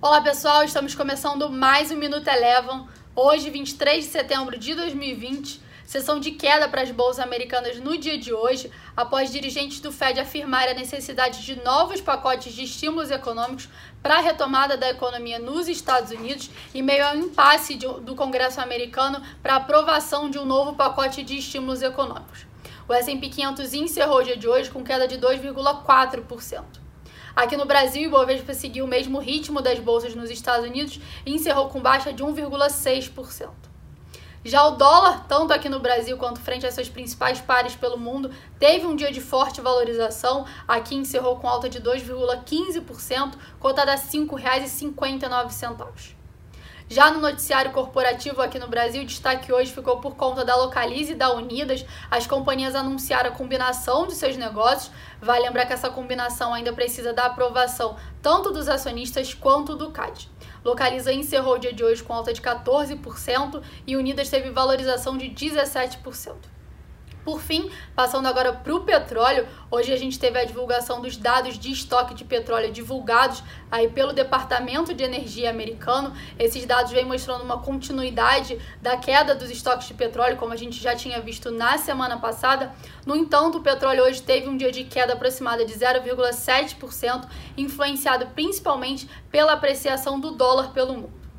Olá pessoal, estamos começando mais um Minuto Elevam. Hoje, 23 de setembro de 2020, sessão de queda para as bolsas americanas no dia de hoje, após dirigentes do Fed afirmarem a necessidade de novos pacotes de estímulos econômicos para a retomada da economia nos Estados Unidos e meio ao impasse do Congresso americano para a aprovação de um novo pacote de estímulos econômicos. O S&P 500 encerrou o dia de hoje com queda de 2,4%. Aqui no Brasil, o Ibovespa seguiu o mesmo ritmo das bolsas nos Estados Unidos e encerrou com baixa de 1,6%. Já o dólar, tanto aqui no Brasil quanto frente a seus principais pares pelo mundo, teve um dia de forte valorização. Aqui encerrou com alta de 2,15%, cotada a R$ 5,59. Já no noticiário corporativo aqui no Brasil, destaque hoje ficou por conta da Localize e da Unidas. As companhias anunciaram a combinação de seus negócios. Vale lembrar que essa combinação ainda precisa da aprovação tanto dos acionistas quanto do CAD. Localiza encerrou o dia de hoje com alta de 14% e Unidas teve valorização de 17%. Por fim, passando agora para o petróleo, hoje a gente teve a divulgação dos dados de estoque de petróleo divulgados aí pelo Departamento de Energia americano. Esses dados vêm mostrando uma continuidade da queda dos estoques de petróleo, como a gente já tinha visto na semana passada. No entanto, o petróleo hoje teve um dia de queda aproximada de 0,7%, influenciado principalmente pela apreciação do dólar pelo mundo.